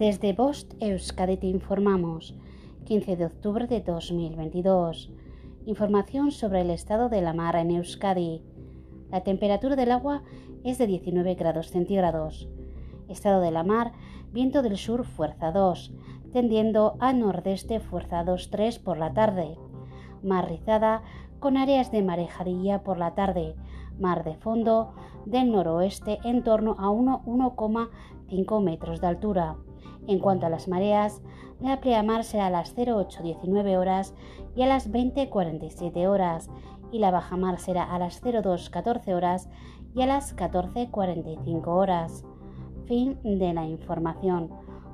Desde Bost Euskadi te informamos. 15 de octubre de 2022. Información sobre el estado de la mar en Euskadi. La temperatura del agua es de 19 grados centígrados. Estado de la mar, viento del sur fuerza 2, tendiendo a nordeste fuerza 2-3 por la tarde. Mar rizada con áreas de marejadilla por la tarde. Mar de fondo del noroeste en torno a 1,5 metros de altura. En cuanto a las mareas, la pleamar será a las 08.19 horas y a las 20.47 horas, y la bajamar será a las 02.14 horas y a las 14.45 horas. Fin de la información.